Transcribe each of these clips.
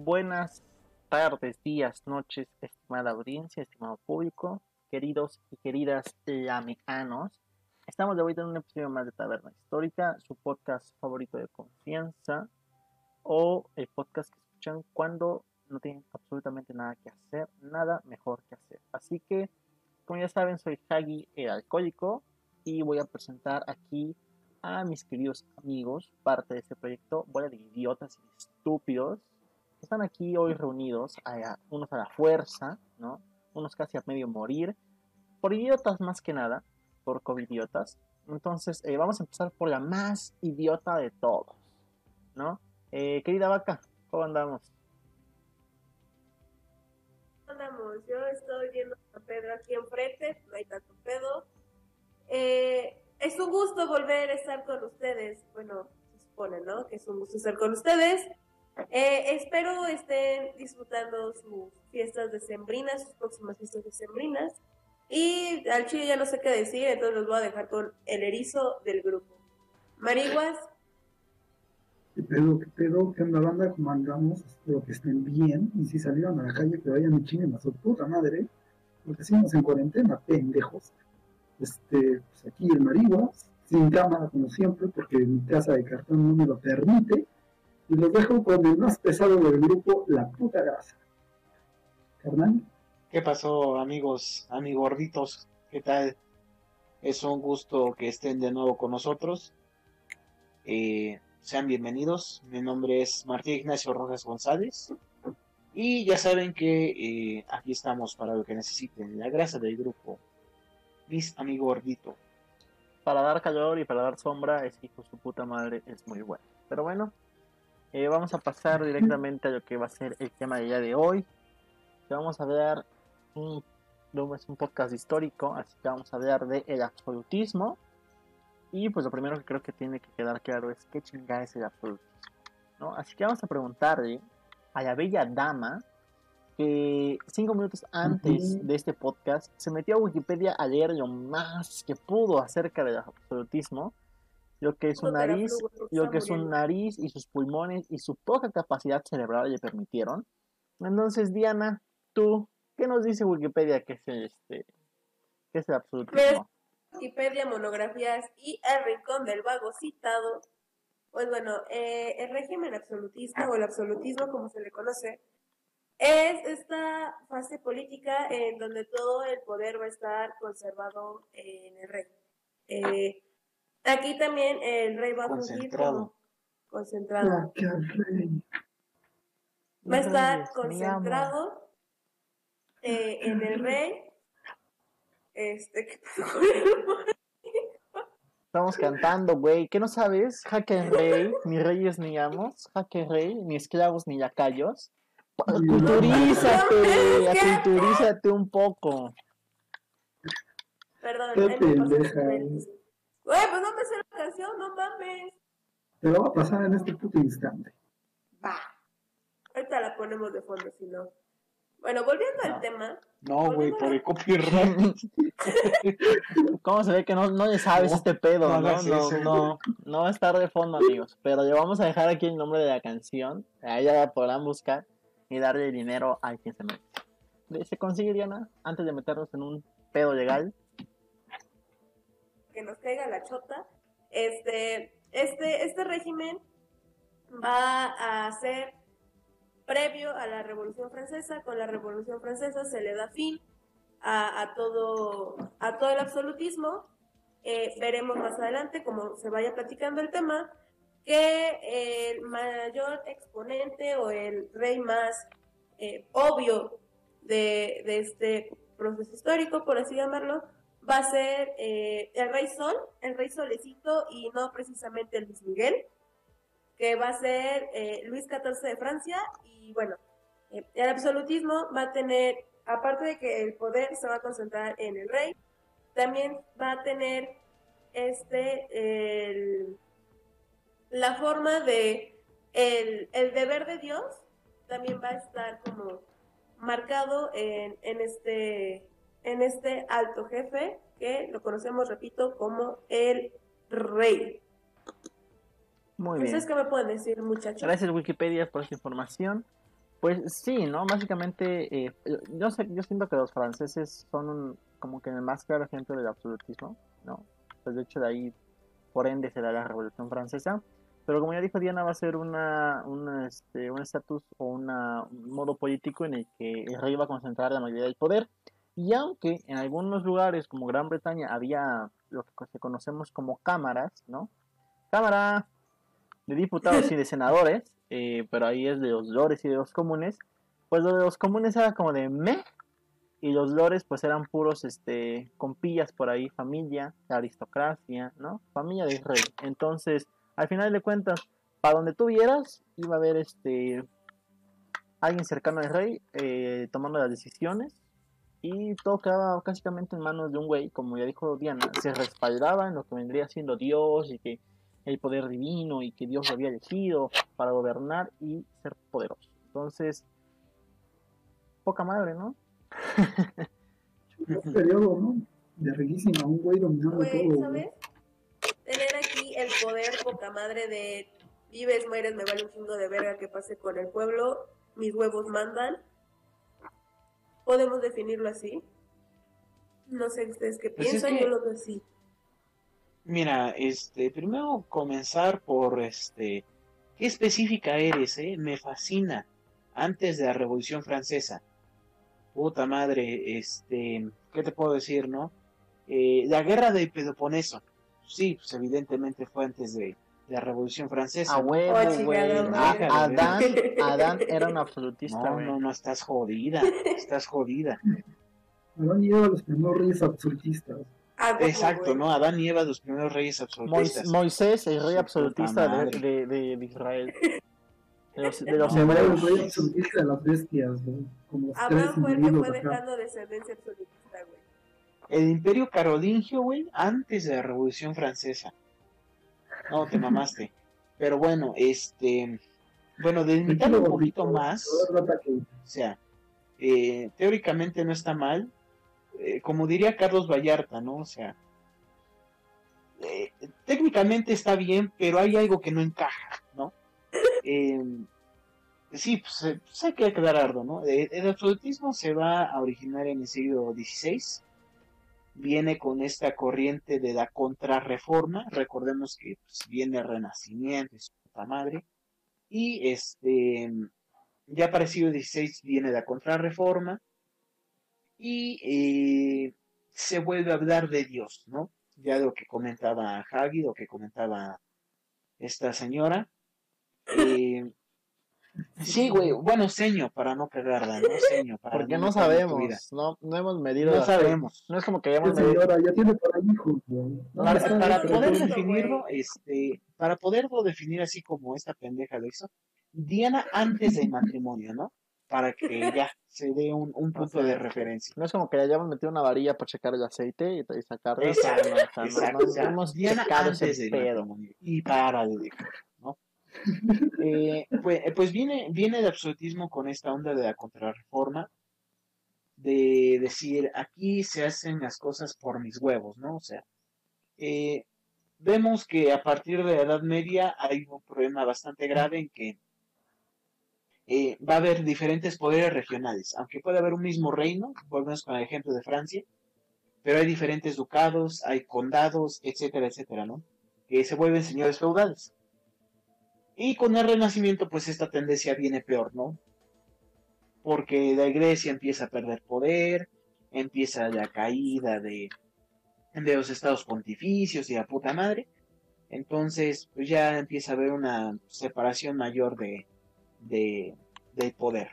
Buenas tardes, días, noches, estimada audiencia, estimado público, queridos y queridas lameanos. Estamos de vuelta en un episodio más de Taberna Histórica, su podcast favorito de confianza o el podcast que escuchan cuando no tienen absolutamente nada que hacer, nada mejor que hacer. Así que, como ya saben, soy Hagi el alcohólico y voy a presentar aquí a mis queridos amigos, parte de este proyecto, bola de idiotas y estúpidos, están aquí hoy reunidos, unos a la fuerza, ¿no? Unos casi a medio morir, por idiotas más que nada, por covidiotas. Entonces, eh, vamos a empezar por la más idiota de todos, ¿no? Eh, querida vaca, ¿cómo andamos? andamos? Yo estoy viendo a Pedro aquí enfrente, no hay tanto pedo. Eh, es un gusto volver a estar con ustedes. Bueno, se supone, ¿no? Que es un gusto estar con ustedes. Eh, espero estén disfrutando sus fiestas decembrinas, sus próximas fiestas decembrinas. Y al chile ya no sé qué decir, entonces los voy a dejar con el erizo del grupo. Mariguas. ¿Qué pedo, qué pedo? ¿Qué onda, banda? ¿Cómo andamos? Espero que estén bien. Y si salieron a la calle, que vayan y chinguen a su puta madre. Porque seguimos en cuarentena, pendejos. Este, pues aquí el Mariguas, sin cámara como siempre, porque mi casa de cartón no me lo permite. Y los dejo con el más pesado del grupo, la puta grasa. Carnal. ¿Qué pasó, amigos, amigos gorditos? ¿Qué tal? Es un gusto que estén de nuevo con nosotros. Eh, sean bienvenidos. Mi nombre es Martín Ignacio Rojas González. Y ya saben que eh, aquí estamos para lo que necesiten. La grasa del grupo. Mis amigo gordito. Para dar calor y para dar sombra, es hijo su puta madre, es muy bueno. Pero bueno, eh, vamos a pasar directamente a lo que va a ser el tema del día de hoy. Vamos a hablar, un, es un podcast histórico, así que vamos a hablar del el absolutismo. Y pues lo primero que creo que tiene que quedar claro es qué chingada es el absolutismo. ¿no? Así que vamos a preguntarle a la bella dama que cinco minutos antes de este podcast se metió a Wikipedia a leer lo más que pudo acerca del absolutismo lo que es su nariz, lo que su nariz y sus pulmones y su poca capacidad cerebral le permitieron. Entonces, Diana, tú, ¿qué nos dice Wikipedia que es el, este, que es el absolutismo? Wikipedia, monografías y el rincón del vago citado. Pues bueno, eh, el régimen absolutista o el absolutismo como se le conoce es esta fase política en donde todo el poder va a estar conservado en el rey. Eh, Aquí también el rey va a fungir como concentrado. Va a estar concentrado eh, en el rey. Este, ¿qué Estamos cantando, güey. ¿Qué no sabes? Jaque rey, ni reyes ni amos. Jaque rey, ni esclavos ni lacayos. Culturízate, culturízate un poco. Perdón, ¿qué Güey, pues no me sé la canción, no mames. Te lo va a pasar en este puto instante. Va. Ahorita la ponemos de fondo, si no. Bueno, volviendo al tema. No, güey, por el copyright. ¿Cómo se ve que no, no le sabes este pedo? No, no, no, no, va a estar de fondo, amigos. Pero le vamos a dejar aquí el nombre de la canción. Ahí ya la podrán buscar y darle dinero a quien se mete. ¿Se consigue, Diana? Antes de meternos en un pedo legal que nos caiga la chota, este, este, este régimen va a ser previo a la Revolución Francesa. Con la Revolución Francesa se le da fin a, todo, a todo el absolutismo. Eh, veremos más adelante, como se vaya platicando el tema, que el mayor exponente o el rey más eh, obvio de, de este proceso histórico, por así llamarlo, va a ser eh, el Rey Sol, el Rey Solecito y no precisamente Luis Miguel, que va a ser eh, Luis XIV de Francia y bueno, eh, el absolutismo va a tener, aparte de que el poder se va a concentrar en el rey, también va a tener este, la forma de, el, el deber de Dios también va a estar como marcado en, en este en este alto jefe que lo conocemos, repito, como el rey. Muy bien. ¿Ustedes qué me pueden decir, muchachos? Gracias Wikipedia por esta información. Pues sí, ¿no? Básicamente, eh, yo, sé, yo siento que los franceses son un, como que el más claro ejemplo del absolutismo, ¿no? Pues de hecho de ahí, por ende, será la Revolución Francesa. Pero como ya dijo Diana, va a ser una, este, un estatus o una, un modo político en el que el rey va a concentrar la mayoría del poder. Y aunque en algunos lugares como Gran Bretaña había lo que conocemos como cámaras, ¿no? Cámara de diputados y de senadores, eh, pero ahí es de los lores y de los comunes, pues lo de los comunes era como de me y los lores pues eran puros este compillas por ahí, familia, aristocracia, ¿no? Familia de rey. Entonces, al final de cuentas, para donde tú vieras, iba a haber este alguien cercano al rey eh, tomando las decisiones y todo quedaba básicamente en manos de un güey, como ya dijo Diana, se respaldaba en lo que vendría siendo Dios y que el poder divino y que Dios lo había elegido para gobernar y ser poderoso. Entonces, poca madre, ¿no? un periodo, ¿no? De riquísima, un güey dominando todo. ¿sabes? Tener aquí el poder poca madre de vives, mueres, me vale un chingo de verga que pase con el pueblo, mis huevos mandan. ¿Podemos definirlo así? No sé ustedes qué pues piensan, yo lo veo así. Mira, este, primero comenzar por este, qué específica eres, eh? Me fascina. Antes de la Revolución Francesa, puta madre, este, ¿qué te puedo decir, no? Eh, la guerra de Peloponeso, sí, pues evidentemente fue antes de, la Revolución Francesa. A huevo, oh, güey. Adán, Adán era un absolutista, No, no, no, estás jodida, estás jodida. Adán y Eva, los primeros reyes absolutistas. Exacto, ¿no? Adán y Eva, los primeros reyes absolutistas. Moisés, el rey absolutista de, de, de, Israel. De los, de los hebreos. El rey absolutista de las bestias, güey. Abraham fue el que fue dejando descendencia absolutista, güey. El imperio carolingio, güey, antes de la Revolución Francesa. No, te mamaste. Pero bueno, este. Bueno, delimitarlo un poquito más. O sea, eh, teóricamente no está mal. Eh, como diría Carlos Vallarta, ¿no? O sea, eh, técnicamente está bien, pero hay algo que no encaja, ¿no? sí, pues, pues, hay que aclararlo, ¿no? El absolutismo se va a originar en el siglo XVI viene con esta corriente de la contrarreforma, recordemos que pues, viene el renacimiento y su puta madre, y este, ya para el XVI viene la contrarreforma, y eh, se vuelve a hablar de Dios, ¿no? Ya lo que comentaba Hagi, lo que comentaba esta señora, eh, Sí, güey, bueno, seño para no cagarla, ¿no? Seño para Porque no, sabemos, no, no hemos medido. No sabemos. No es como que hayamos medido. Señora, ya tiene para hijos, Para, para poder definirlo, este, para poderlo definir así como esta pendeja lo hizo, Diana antes del matrimonio, ¿no? Para que ya se dé un, un punto de referencia. No es como que hayamos metido una varilla para checar el aceite y, y sacarlo. Exacto, exacto. Diana antes del matrimonio. Y para de eh, pues, eh, pues, viene, viene el absolutismo con esta onda de la contrarreforma, de decir, aquí se hacen las cosas por mis huevos, ¿no? O sea, eh, vemos que a partir de la Edad Media hay un problema bastante grave en que va a haber diferentes poderes regionales, aunque puede haber un mismo reino, volvemos con el ejemplo de Francia, pero hay diferentes ducados, hay condados, etcétera, etcétera, ¿no? Que se vuelven señores feudales. Y con el Renacimiento, pues esta tendencia viene peor, ¿no? Porque la iglesia empieza a perder poder, empieza la caída de, los estados pontificios y la puta madre. Entonces, pues ya empieza a haber una separación mayor de, de, poder.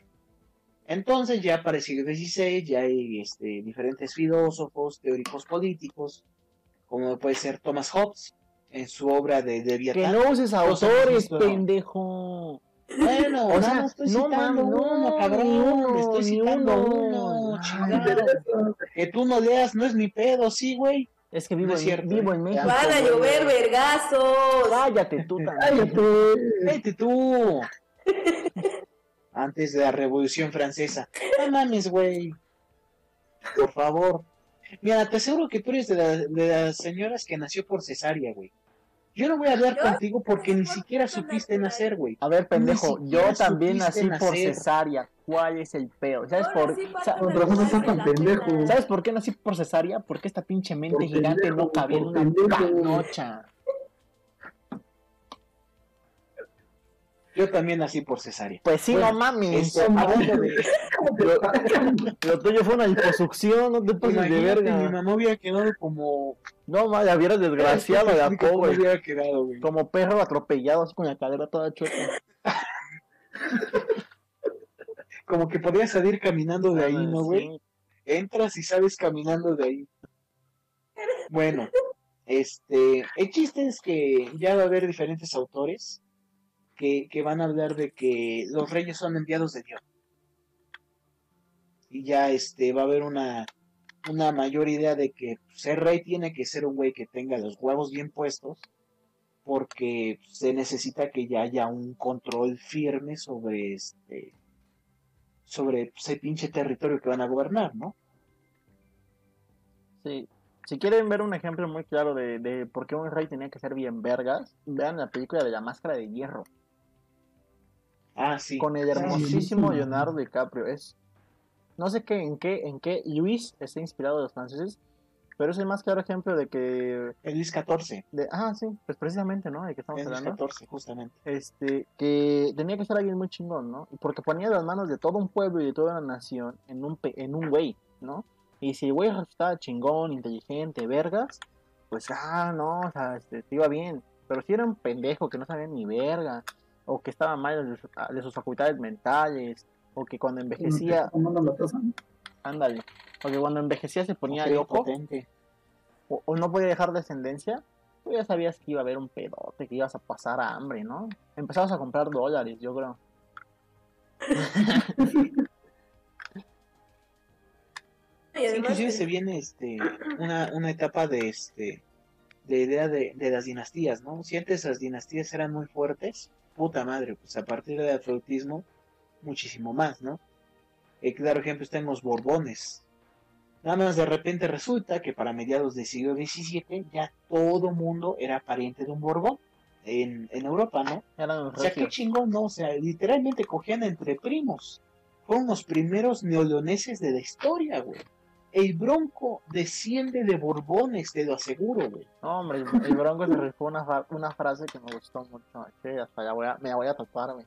Entonces, ya para el siglo XVI, ya hay este, diferentes filósofos, teóricos políticos, como puede ser Thomas Hobbes, en su obra de, de Que no uses autores, pendejo. Bueno, o sea, estoy no, citando uno, cabrón, estoy citando uno, Que tú no leas, no es mi pedo, sí, güey. Es que vivo, en, vivo en México. Van a llover vergazos. Cállate tú también. Cállate. tú. Antes de la Revolución Francesa. No mames, güey. Por favor. Mira, te aseguro que tú eres de, de las señoras que nació por cesárea, güey. Yo no voy a hablar Yo- contigo porque ni siquiera qué supiste nacer, güey. A ver, pendejo, yo también nací por cesárea. ¿Cuál es el peor? ¿Sabes por, pena. ¿Sabes por qué nací por cesárea? Porque esta pinche mente Por gigante pendejo, no cabía en una pendejo. panocha. Yo también nací por cesárea. Pues sí, Bueno, no mames. Este, hablando de- ¿Cómo te pagan? Lo tuyo fue una liposucción, no te pases de Imagínate, mi verga. mamá hubiera quedado como... No, mames, hubieras desgraciado de a pobre. hubiera quedado, güey. Como perro atropellado, así con la cadera toda chueca. Como que podías salir caminando de ahí, ¿no, güey? Sí. Entras y sabes caminando de ahí. Bueno, este, el chiste es que ya va a haber diferentes autores que, van a hablar de que los reyes son enviados de Dios. Y ya este va a haber una, una mayor idea de que ser rey tiene que ser un güey que tenga los huevos bien puestos, porque se necesita que ya haya un control firme sobre este sobre ese pinche territorio que van a gobernar, ¿no? Sí. Si quieren ver un ejemplo muy claro de, de por qué un rey tenía que ser bien vergas, vean la película de la máscara de hierro. Ah, sí. Con el Sí, hermosísimo. Leonardo DiCaprio. Es. No sé qué, en qué, en qué Luis está inspirado de los franceses, pero es el más claro ejemplo de que. El Luis XIV. De, ah, sí, pues precisamente, ¿no? De que estamos El Luis hablando. XIV, justamente. Este, que tenía que ser alguien muy chingón, ¿no? Porque ponía las manos de todo un pueblo y de toda una nación en un, pe- en un güey, ¿no? Y si el güey resultaba chingón, inteligente, vergas, pues, ah, no, o sea, este, te iba bien. Pero si era un pendejo que no sabía ni verga, o que estaba mal de sus, de sus facultades mentales, o que cuando envejecía, ándale, o que cuando envejecía se ponía loco, o, o no podía dejar descendencia, tú ya sabías que iba a haber un pedote, que ibas a pasar a hambre, ¿no? Empezabas a comprar dólares, yo creo. Y Sí, además, inclusive se viene este una, una etapa de este de idea de, de las dinastías, ¿no? Si antes las dinastías eran muy fuertes, puta madre, pues a partir del absolutismo, muchísimo más, ¿no? El claro ejemplo está en los Borbones. Nada más de repente resulta que para mediados del siglo XVII ya todo mundo era pariente de un Borbón en, en Europa, ¿no? O sea, qué chingón, ¿no? O sea, literalmente cogían entre primos. Fueron los primeros neoleoneses de la historia, güey. El Bronco desciende de Borbones, te lo aseguro, güey. No, hombre, el, el Bronco se rifó una, fra- una frase que me gustó mucho. Que hasta ya voy a, me la voy a tatuar, güey.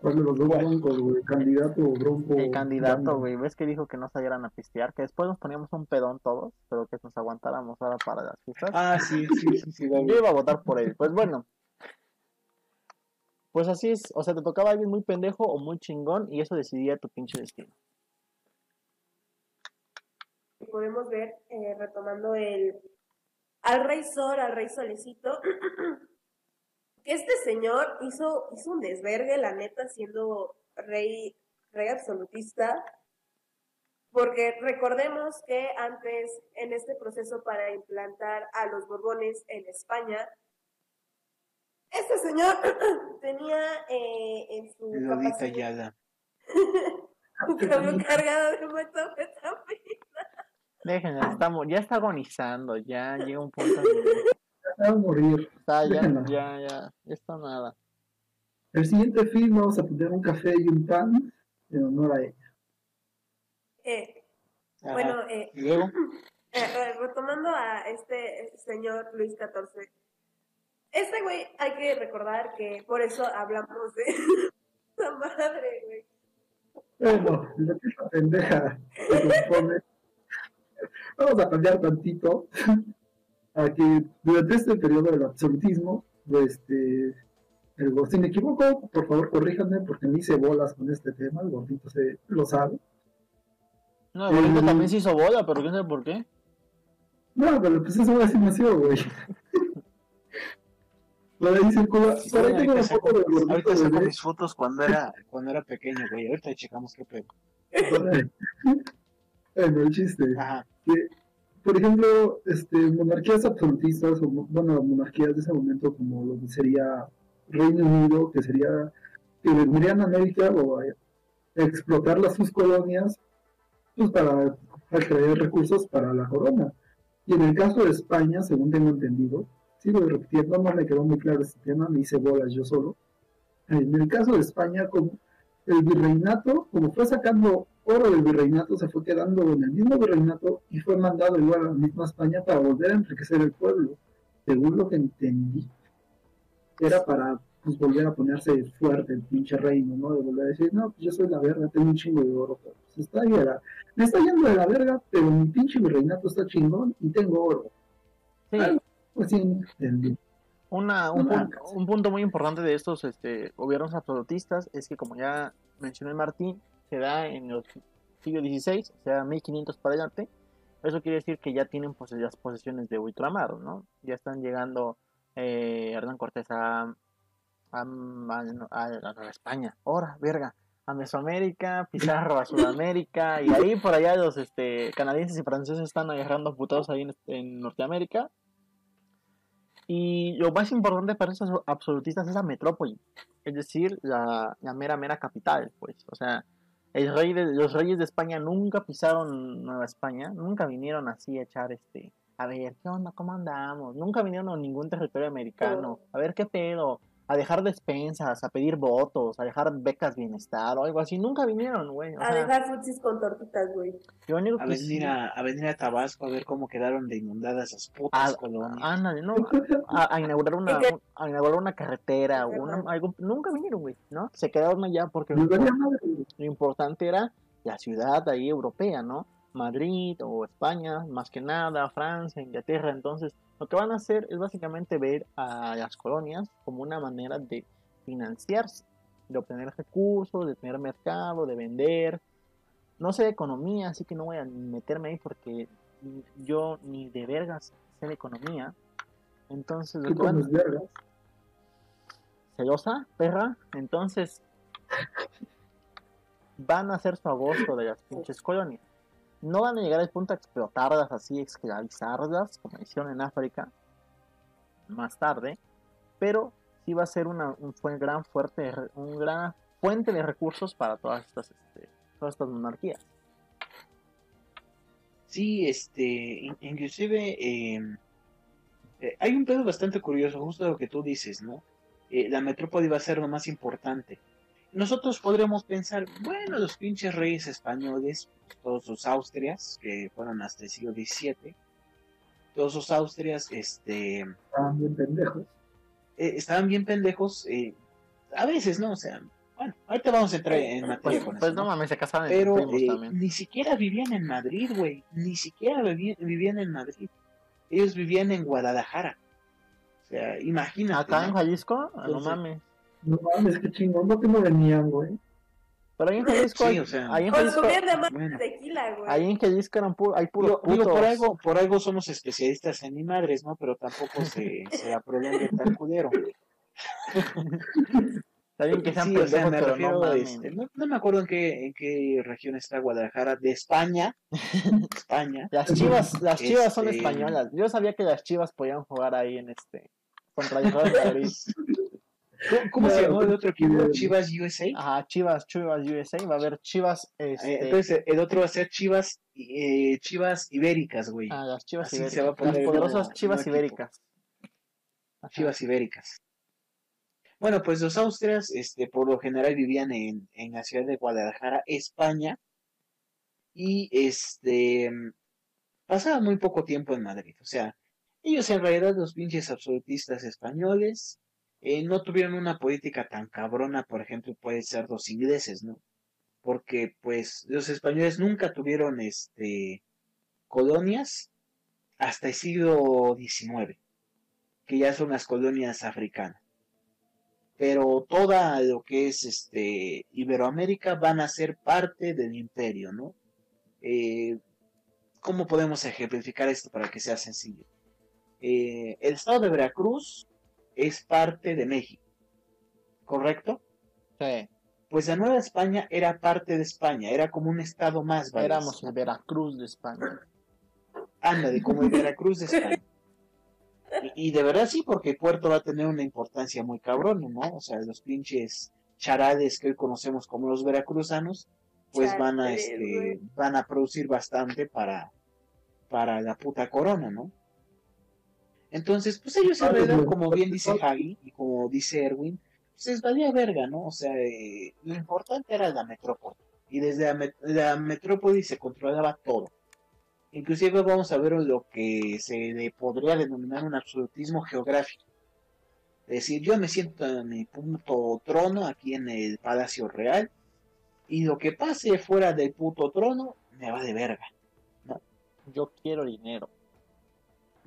¿Cuál de los dos broncos, güey? ¿Candidato o bronco? El candidato, güey. ¿Ves que dijo que no salieran a pistear? Que después nos poníamos un pedón todos, pero que nos aguantáramos ahora para las fiestas. Ah, sí, sí, sí, sí. Yo iba a votar por él. Pues bueno. Pues así es. O sea, te tocaba alguien muy pendejo o muy chingón y eso decidía tu pinche destino. Podemos ver, eh, retomando el al rey Sol, al rey Solecito, que este señor hizo, hizo un desvergue, la neta, siendo rey, rey absolutista, porque recordemos que antes, en este proceso para implantar a los Borbones en España, este señor tenía eh, en su capacidad Yala. un cargado de metanfetamina. Déjenme, estamos, ya está agonizando, ya llega un punto en que Va a morir. está, ya, Déjenla. ya, ya, ya está nada. El siguiente film vamos a poner un café y un pan en honor a ella. Eh, bueno, eh, Eh, retomando a este señor Luis XIV, este güey hay que recordar que por eso hablamos de esa madre, güey. Bueno, lo que esta pendeja se. Vamos a cambiar tantito a que durante este periodo del absolutismo, este, el gordito, si me equivoco, por favor corríjanme porque me hice bolas con este tema, el gordito se lo sabe. No, el gordito Mm. también se hizo bola, pero quién sabe por qué. No, pero pues eso así nació, güey. Por ahí circula, por ahí tengo saco, foto del gordito ahorita saco mis fotos cuando era, cuando era pequeño, güey. Ahorita checamos qué pedo. Bueno, el chiste. Ajá. que, por ejemplo, este, monarquías absolutistas, o bueno, monarquías de ese momento, como lo que sería Reino Unido, que sería que vendrían a América o a, a explotar las sus colonias, pues para atraer recursos para la corona. Y en el caso de España, según tengo entendido, sigo repitiendo, no me quedó muy claro este tema, me hice bolas yo solo. En el caso de España, como el virreinato, como fue sacando oro del virreinato, se fue quedando en el mismo virreinato y fue mandado igual a la misma España para volver a enriquecer el pueblo, según lo que entendí. Era para pues, volver a ponerse fuerte el pinche reino, ¿no? De volver a decir, no, pues yo soy la verga, tengo un chingo de oro, pero pues está ahí, a me está yendo de la verga, pero mi pinche virreinato está chingón y tengo oro. Sí. Algo así entendí. Una, un, No pun- mames. un punto muy importante de estos este, gobiernos absolutistas es que, como ya mencioné Martín, se da en el siglo XVI, o sea, 1500 para adelante. Eso quiere decir que ya tienen pose- las posesiones de ultramar, ¿no? Ya están llegando eh, Hernán Cortés a, a, a- España, ahora, verga, a Mesoamérica, Pizarro a Sudamérica, y ahí por allá los este, canadienses y franceses están agarrando putados ahí en, en Norteamérica. Y lo más importante para estos absolutistas es la metrópoli, es decir, la, la mera, mera capital, pues. O sea, el rey de, los reyes de España nunca pisaron Nueva España, nunca vinieron así a echar este, a ver, ¿qué onda? ¿Cómo andamos? Nunca vinieron a ningún territorio americano, a ver qué pedo, a dejar despensas, a pedir votos, a dejar becas bienestar o algo así, nunca vinieron, güey. O A sea, dejar frutsis con tortitas, güey. A que venir sí- a, a venir a Tabasco a ver cómo quedaron de inundadas esas putas Ah, colonias. Ándale, no, a, a inaugurar una, a inaugurar una carretera, una, algo, nunca vinieron, güey, ¿no? Se quedaron allá porque lo importante era la ciudad ahí europea, ¿no? Madrid o España, más que nada, Francia, Inglaterra, entonces lo que van a hacer es básicamente ver a las colonias como una manera de financiarse, de obtener recursos, de tener mercado, de vender. No sé de economía, así que no voy a meterme ahí porque yo ni de vergas sé de economía. Entonces, lo Tú que van- comes vergas. celosa, perra. Entonces, van a hacer su agosto de las pinches colonias. No van a llegar al punto de explotarlas así, esclavizarlas, como hicieron en África más tarde, pero sí va a ser una, un gran fuerte, un gran fuente de recursos para todas estas, este, todas estas monarquías. Sí, este, in- inclusive eh, eh, hay un pedo bastante curioso, justo lo que tú dices, ¿no? Eh, la metrópoli va a ser lo más importante. Nosotros podríamos pensar, bueno, los pinches reyes españoles, todos los Austrias, que fueron hasta el siglo XVII, todos los Austrias, este, Estaban bien pendejos. eh, estaban bien pendejos, eh, a veces, ¿no? O sea, bueno, ahorita vamos a entrar en materia Pues, con pues eso, no ¿no? mames, se casaron Pero eh, ni siquiera vivían en Madrid, güey. Ni siquiera vivían en Madrid. Ellos vivían en Guadalajara. O sea, imagínate. Acá en ¿no? Jalisco, ah, no mames. No mames, qué chingón, no que no venían, güey. Pero ahí en Jalisco, Sí, hay, o sea, ahí en Jalisco, de más Bueno. tequila, güey. ahí en Jalisco eran pu- hay puros Digo, por algo, por algo somos especialistas en mi madres, ¿no? Pero tampoco se, se la prolongue tan culero. Está bien que sean Sí, o sea, me pero refiero, no este, no, no me acuerdo en qué, en qué región está Guadalajara, de España. España. Las chivas, las chivas son Este- españolas. Yo sabía que las chivas podían jugar ahí en este contra el Real Madrid. ¿Cómo, cómo se llamó el otro equipo? Chivas USA. Ajá, Chivas, Chivas USA. Va a haber Chivas, Eh, este, Entonces el otro va a ser Chivas, eh, Chivas Ibéricas, güey. ah, las Chivas así se ibéricas. va a poner las poderosas Chivas ibéricas. Ajá. Chivas Ibéricas. Bueno, pues los austrias, este, por lo general vivían en, en la ciudad de Guadalajara, España, y este pasaban muy poco tiempo en Madrid. O sea, ellos en realidad, los pinches absolutistas españoles, eh, no tuvieron una política tan cabrona, por ejemplo, puede ser los ingleses, ¿no? Porque, pues, los españoles nunca tuvieron, este, colonias hasta el siglo XIX, que ya son las colonias africanas. Pero toda lo que es, este, Iberoamérica van a ser parte del imperio, ¿no? Eh, ¿Cómo podemos ejemplificar esto para que sea sencillo? Eh, el estado de Veracruz es parte de México, ¿correcto? Sí, Pues la Nueva España era parte de España, era como un estado más, ¿vale? éramos el Veracruz de España. Ándale, como el Veracruz de España. Y, y de verdad sí, porque Puerto va a tener una importancia muy cabrón, ¿no? O sea, los pinches charades que hoy conocemos como los veracruzanos, pues van a, este, van a producir bastante para, para la puta corona, ¿no? Entonces, pues ellos en Ah, como bien dice Hagi y como dice Erwin, pues les valía verga, ¿no? O sea, eh, lo importante era la metrópoli. Y desde la, met- la metrópoli se controlaba todo. Inclusive vamos a ver lo que se le podría denominar un absolutismo geográfico. Es decir, yo me siento en mi punto trono aquí en el Palacio Real y lo que pase fuera del puto trono me va de verga. Yo quiero dinero.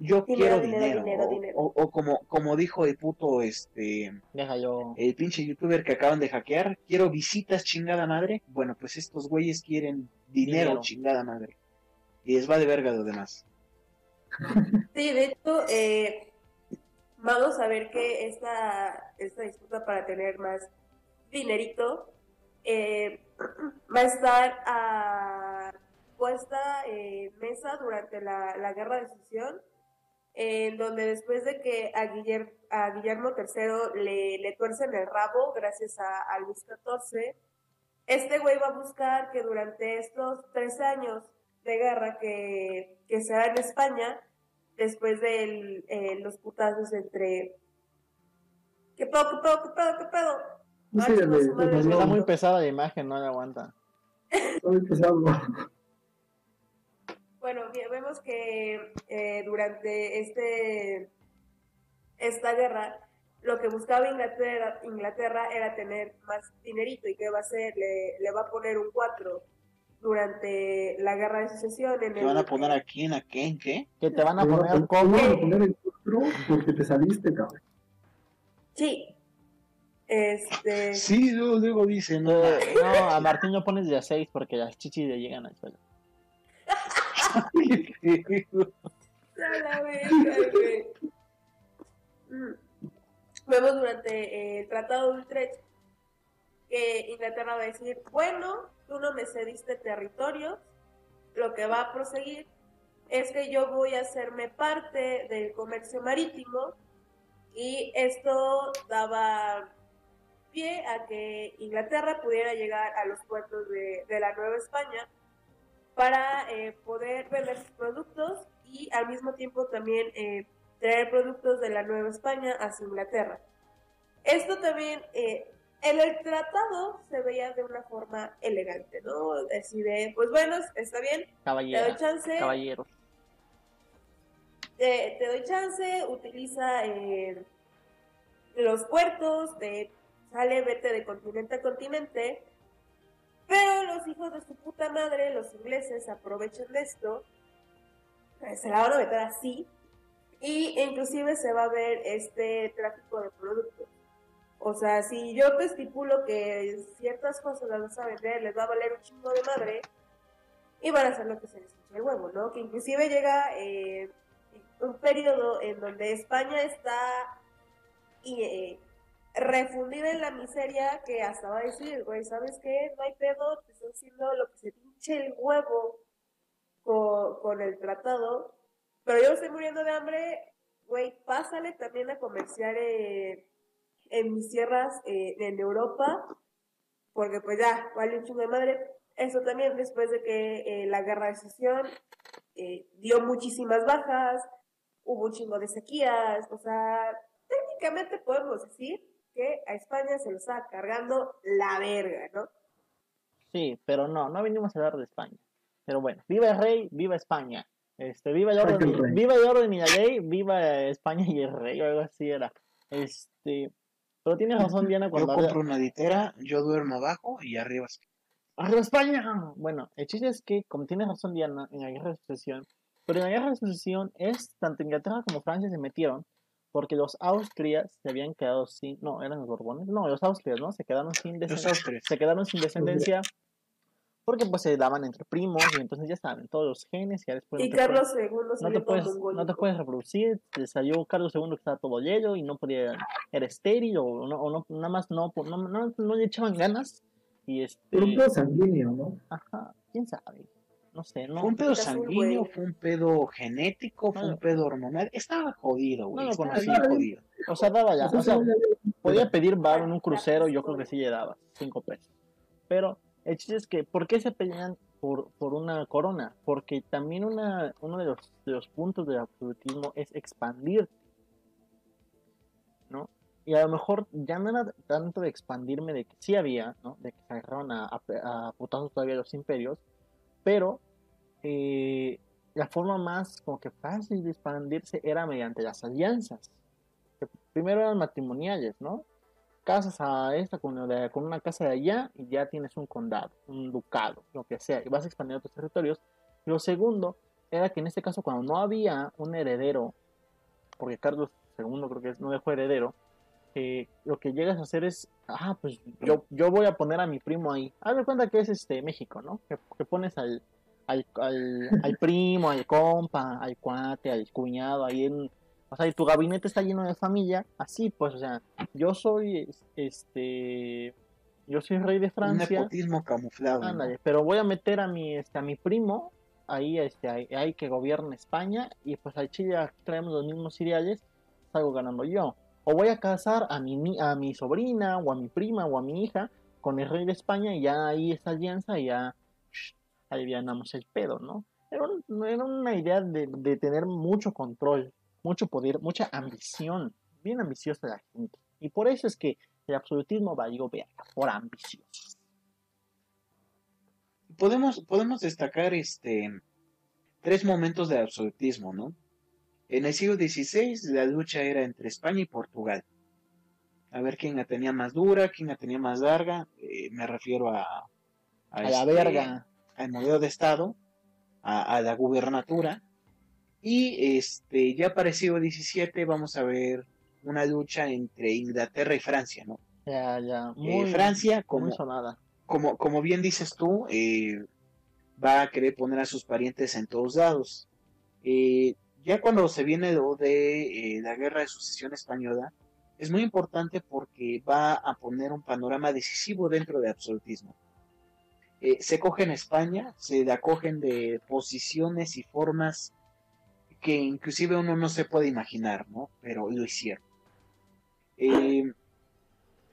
Yo Dinero, quiero dinero, dinero. dinero, o, dinero. o- o como, como dijo el puto este Deja yo. el pinche youtuber que acaban de hackear, quiero visitas chingada madre. Bueno, pues estos güeyes quieren dinero, Dinero. chingada madre. Y les va de verga lo demás. Sí, de hecho, eh, vamos a ver que esta, esta disputa para tener más dinerito eh, va a estar a puesta en mesa durante la, la guerra de sucesión, en donde después de que a, Guiller- a Guillermo III le, le tuercen el rabo gracias a, a Luis XIV, este güey va a buscar que durante estos tres años de guerra que, que se da en España, después de los putazos entre... ¿Qué pedo, qué pedo, qué pedo, qué pedo? No de- su madre, de- Está no. muy pesada la imagen, no la aguanta. Estoy pesado. Bueno, bien, vemos que eh, durante este esta guerra lo que buscaba Inglaterra, Inglaterra era tener más dinerito y qué va a hacer, le, le va a poner un 4 durante la guerra de sucesión. En ¿Te el- van a poner aquí en aquí en qué? Que te van a poner como. te van a poner el otro porque te saliste, cabrón. Sí. Este... Sí, luego, luego dicen, no, Eh, no, a Martín lo pones de a 6 porque las chichis le llegan al suelo. Güey. Mm. Vemos durante eh, el Tratado de Utrecht que Inglaterra va a decir, bueno, tú no me cediste territorios, lo que va a proseguir es que yo voy a hacerme parte del comercio marítimo y esto daba pie a que Inglaterra pudiera llegar a los puertos de, de la Nueva España para eh, poder vender sus productos y al mismo tiempo también eh, traer productos de la Nueva España hacia Inglaterra. Esto también eh, en el tratado se veía de una forma elegante, ¿no? Así de, pues bueno, está bien, te doy chance, caballeros. te, te doy chance, utiliza eh, los puertos, te sale, vete de continente a continente, pero los hijos de su puta madre, los ingleses, aprovechan de esto, se la van a meter así, y inclusive se va a ver este tráfico de productos. O sea, si yo te estipulo que ciertas cosas las vas a vender, les va a valer un chingo de madre, y van a hacer lo que se les hinche el huevo, ¿no? Que inclusive llega eh, un periodo en donde España está y, eh, refundida en la miseria que hasta va a decir, güey, ¿sabes qué? No hay pedo, te estoy haciendo lo que se pinche el huevo con, el tratado, pero yo estoy muriendo de hambre, güey, pásale también a comerciar eh, en mis tierras eh, en Europa, porque pues ya, vale un chingo de madre. Eso también después de que eh, la guerra de secesión eh, dio muchísimas bajas, hubo un chingo de sequías, o sea, técnicamente podemos decir que a España se lo está cargando la verga, ¿no? Sí, pero no, no venimos a hablar de España. Pero bueno, viva el rey, viva España. Este, viva el qué orden, rey. viva el orden y la ley, viva España y el rey, o algo así era. Este, pero tienes razón, Diana, yo cuando habla- compro una litera, yo duermo abajo y arriba. ¡Arriba España! Bueno, el chiste es que, como tienes razón, Diana, en la guerra de sucesión, pero en la guerra de sucesión es tanto Inglaterra como Francia se metieron porque los Austrias se habían quedado sin, no, eran los Borbones, no, los Austrias, ¿no? Se quedaron sin descendencia, se quedaron sin descendencia porque pues se daban entre primos y entonces ya saben, todos los genes y ya después Y no puedes- Carlos II no te puedes, no te puedes reproducir, te salió Carlos II que estaba todo lleno y no podía, era estéril o, no, o no, nada más no, no, no, no le echaban ganas y este, Pero un pedo sanguíneo, ¿no? ajá, quién sabe, no sé, no, Fue un pedo sanguíneo, fue un pedo genético, fue No. un pedo hormonal. Estaba jodido, güey. No lo estaba conocí. bien jodido. o sea, daba ya, O sea, podía pedir bar en un crucero, yo creo que sí le daba, cinco pesos, pero el chiste es que, ¿por qué se pelean por, por una corona, porque también una, uno de los, de los puntos del absolutismo es expandir, ¿no? Y a lo mejor ya no era tanto de expandirme de que sí había, ¿no? De que se agarraron a, a, a putazos todavía los imperios, pero eh, la forma más como que fácil de expandirse era mediante las alianzas. Primero eran matrimoniales, ¿no? Casas a esta con, una- casa de allá y ya tienes un condado, un ducado, lo que sea, y vas expandiendo tus territorios. Lo segundo era que en este caso cuando no había un heredero, porque Carlos II creo que no dejó heredero, eh, lo que llegas a hacer es, ah, pues yo, yo voy a poner a mi primo ahí. Haz de cuenta que es este México, ¿no? Que, que pones al, al, al, al primo, al compa, al cuate, al cuñado, ahí en... O sea, y tu gabinete está lleno de familia, así pues, o sea, yo soy, es- este, yo soy rey de Un Francia, nepotismo camuflado. ¿no? ándale, pero voy a meter a mi, este, a mi primo, ahí, este, ahí, ahí que gobierna España, y pues al Chile aquí traemos los mismos cereales, salgo ganando yo. O voy a casar a mi, a mi sobrina, o a mi prima, o a mi hija, con el rey de España, y ya ahí esta alianza, y ya shh, alivianamos el pedo, ¿no? Era, un- era una idea de, de tener mucho control, mucho poder, mucha ambición, bien ambiciosa la gente. Y por eso es que el absolutismo valió verga, por ambicioso. podemos, podemos destacar este tres momentos de absolutismo, ¿no? En el siglo XVI la lucha era entre España y Portugal. A ver quién la tenía más dura, quién la tenía más larga. eh, me refiero a, a, A la este, verga. al modelo de Estado, a, a la gubernatura. Y este, ya para el siglo XVII vamos a ver una lucha entre Inglaterra y Francia, ¿no? Ya, ya. Eh, Muy, Francia, como, muy como, como bien dices tú, eh, va a querer poner a sus parientes en todos lados. Eh, ya cuando se viene lo de eh, la guerra de sucesión española, es muy importante porque va a poner un panorama decisivo dentro del absolutismo. Eh, se cogen España, se la cogen de posiciones y formas que inclusive uno no se puede imaginar, ¿no? Pero lo hicieron. Eh,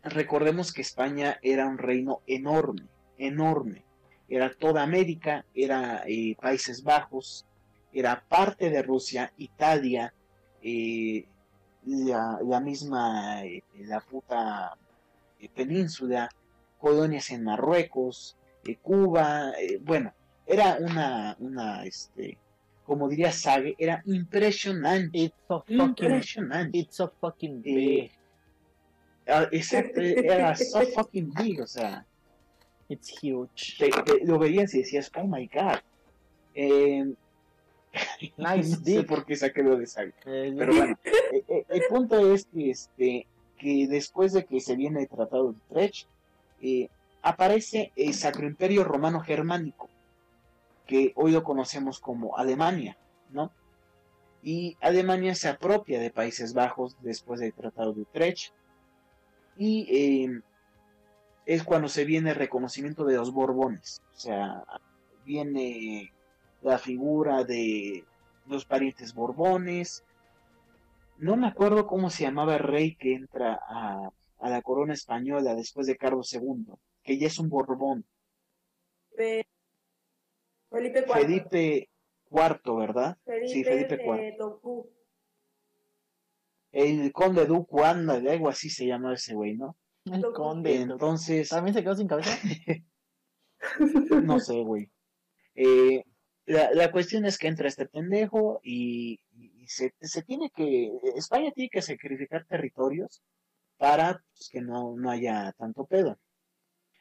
recordemos que España era un reino enorme, enorme. Era toda América, era Países Bajos, era parte de Rusia, Italia, eh, la, la misma, eh, la puta eh, península, colonias en Marruecos, Cuba, bueno, era una, una, este, como diría Sage, era impresionante, It's so fucking, impresionante. it's so fucking big. Ah, exacto, era so fucking big, o sea, It's huge. te- te- lo veías y decías, oh my god. Nice no sé por qué saqué lo de Sage. Eh, Pero bueno, eh, eh, el punto es que, este, que después de que se viene el Tratado de Utrecht, eh, aparece el Sacro Imperio Romano Germánico, que hoy lo conocemos como Alemania, ¿no? Y Alemania se apropia de Países Bajos después del Tratado de Utrecht, y eh, es cuando se viene el reconocimiento de los Borbones, o sea, viene la figura de los parientes Borbones, no me acuerdo cómo se llamaba el rey que entra a, a la corona española después de Carlos II, que ya es un Borbón. Fe- Felipe IV. Felipe IV, ¿verdad? Felipe, sí, Felipe IV. El conde Duque, anda, de algo así se llama ese güey, ¿no? el conde. Entonces, ¿También se quedó sin cabeza? no sé, güey. Eh, la, la cuestión es que entra este pendejo y, se, se tiene que, España tiene que sacrificar territorios para pues, que no, no haya tanto pedo.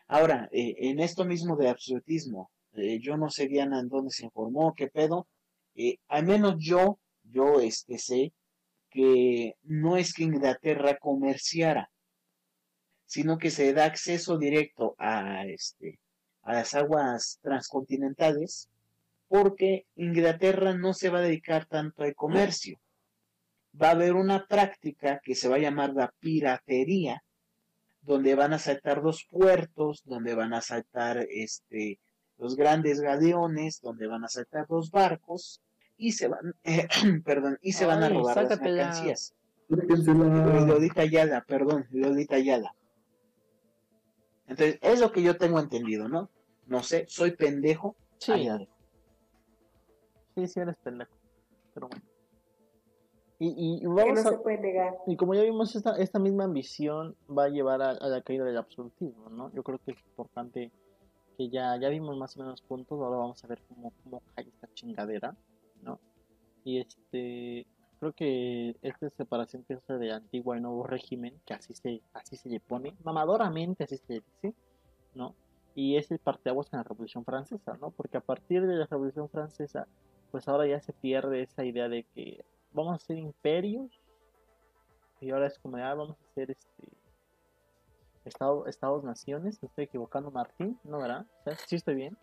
Ahora, eh, en esto mismo de absolutismo, eh, yo no sé Diana en dónde se informó, qué pedo, eh, al menos yo, yo este, sé que no es que Inglaterra comerciara, sino que se da acceso directo a, este, a las aguas transcontinentales, porque Inglaterra no se va a dedicar tanto al comercio. Va a haber una práctica que se va a llamar la piratería, donde van a saltar los puertos, donde van a saltar este, los grandes galeones, donde van a saltar los barcos, y se van, eh, perdón, y se van a robar las mercancías. Lolita Ayala, perdón, Lolita Ayala. Entonces, es lo que yo tengo entendido, ¿no? No sé, soy pendejo, Sí. Dejo. Sí, sí, eres pendejo. Pero bueno. Y, no a, se puede negar. y como ya vimos, esta, esta misma ambición va a llevar a, a la caída del absolutismo, ¿no? Yo creo que es importante que ya, ya vimos más o menos puntos, ahora vamos a ver cómo, cómo cae esta chingadera, ¿no? Y este, creo que esta separación que es de antiguo y nuevo régimen, que así se, así se le pone, mamadoramente así se le dice, ¿no? Y es el parteaguas en la Revolución Francesa, ¿no? Porque a partir de la Revolución Francesa, pues ahora ya se pierde esa idea de que vamos a ser imperios y ahora es como, ah, vamos a hacer este estado, estados naciones, me estoy equivocando Martín, ¿no verdad? O sea, ¿Sí estoy bien?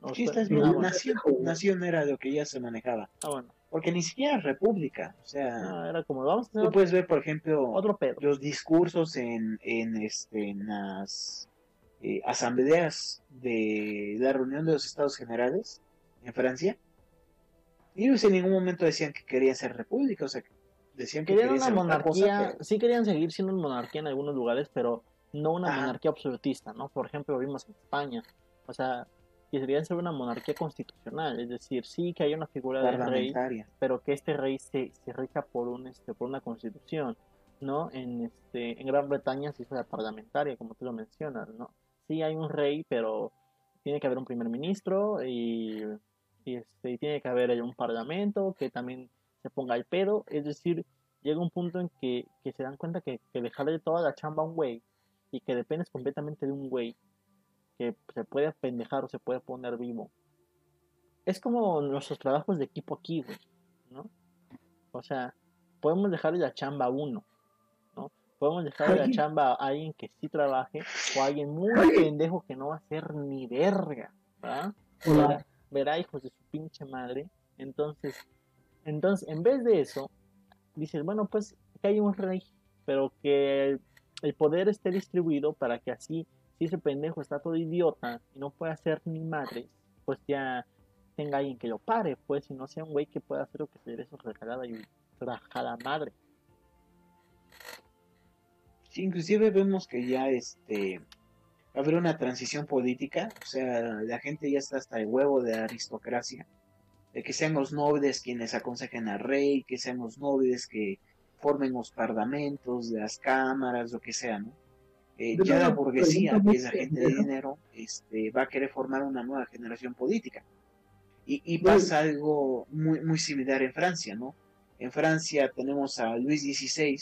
¿O Sí, estoy- estás bien. Ah, bueno. Nación, nación era lo que ya se manejaba. Ah, bueno. Porque ni siquiera república. O sea, No, era como, vamos a hacer tú puedes ver, por ejemplo, otro pedo. los discursos en, en, este, en las eh, asambleas de la reunión de los estados generales en Francia. Ellos en ningún momento decían que querían ser república, o sea, decían que Querían querían una ser otra cosa, monarquía, pero- sí querían seguir siendo una monarquía en algunos lugares, pero no una Ajá. monarquía absolutista, ¿no? Por ejemplo, lo vimos en España, o sea, querían ser una monarquía constitucional, es decir, sí que hay una figura del rey, pero que este rey se, se rija por un este por una constitución, ¿no? En este en Gran Bretaña se hizo la parlamentaria, como tú lo mencionas, ¿no? Sí hay un rey, pero tiene que haber un primer ministro y, y, este, y tiene que haber un parlamento que también se ponga el pedo, es decir, llega un punto en que, que se dan cuenta que, que dejarle toda la chamba a un güey y que dependes completamente de un güey que se puede pendejar o se puede poner vivo. Es como nuestros trabajos de equipo aquí, güey, ¿no? O sea, podemos dejarle la chamba a uno, ¿no? Podemos dejarle la chamba a alguien que sí trabaje o a alguien muy pendejo que no va a hacer ni verga, ¿verdad? Hola. Verá, hijos de su pinche madre. Entonces, entonces, en vez de eso, dices, bueno, pues que hay un rey, pero que el, poder esté distribuido para que así, si ese pendejo está todo idiota y no puede hacer ni madre, pues ya tenga alguien que lo pare, pues, y no sea un güey que pueda hacer lo que se le su regalada y rajada madre. Inclusive vemos que ya este haber una transición política, o sea, la gente ya está hasta el huevo de la aristocracia, de que sean los nobles quienes aconsejen al rey, que sean los nobles que formen los parlamentos, las cámaras, lo que sea, ¿no? Eh, ya la burguesía, que es la gente de dinero, este, va a querer formar una nueva generación política. Y, y Bueno. pasa algo muy, muy similar en Francia, ¿no? En Francia tenemos a Luis XVI,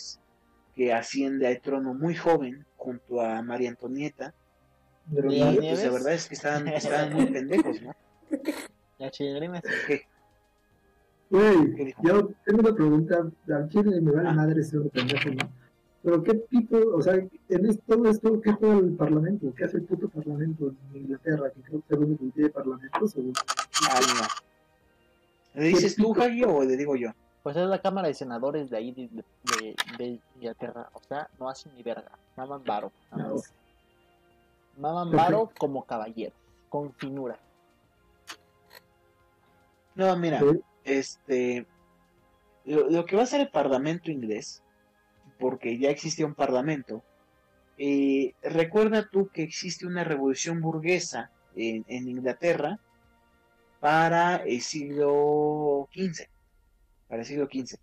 que asciende al trono muy joven junto a María Antonieta. De ¿Y Y verdad. pues la verdad es que estaban, estaban muy pendejos, ¿no? La chilindrina ¿Qué? Güey, ¿Qué dijo? yo tengo una pregunta. Al chile me vale Ah. madre ese otro pendejo, ¿no? Pero qué tipo, o sea, en es- todo esto, ¿qué juega el parlamento? ¿Qué hace el puto parlamento en Inglaterra? Que creo que es el único que tiene parlamentos. O... Ah, no. ¿Le dices tú, Hagi, o le digo yo? Pues es la Cámara de Senadores de ahí de, de, de Inglaterra. O sea, no hacen ni verga. Maman varo. nada No. Maman varo como caballeros. Con finura. No, mira, Sí. este, lo, lo que va a ser el Parlamento inglés, porque ya existía un Parlamento, eh, recuerda tú que existe una revolución burguesa en, en Inglaterra para el siglo XV, para el siglo XV.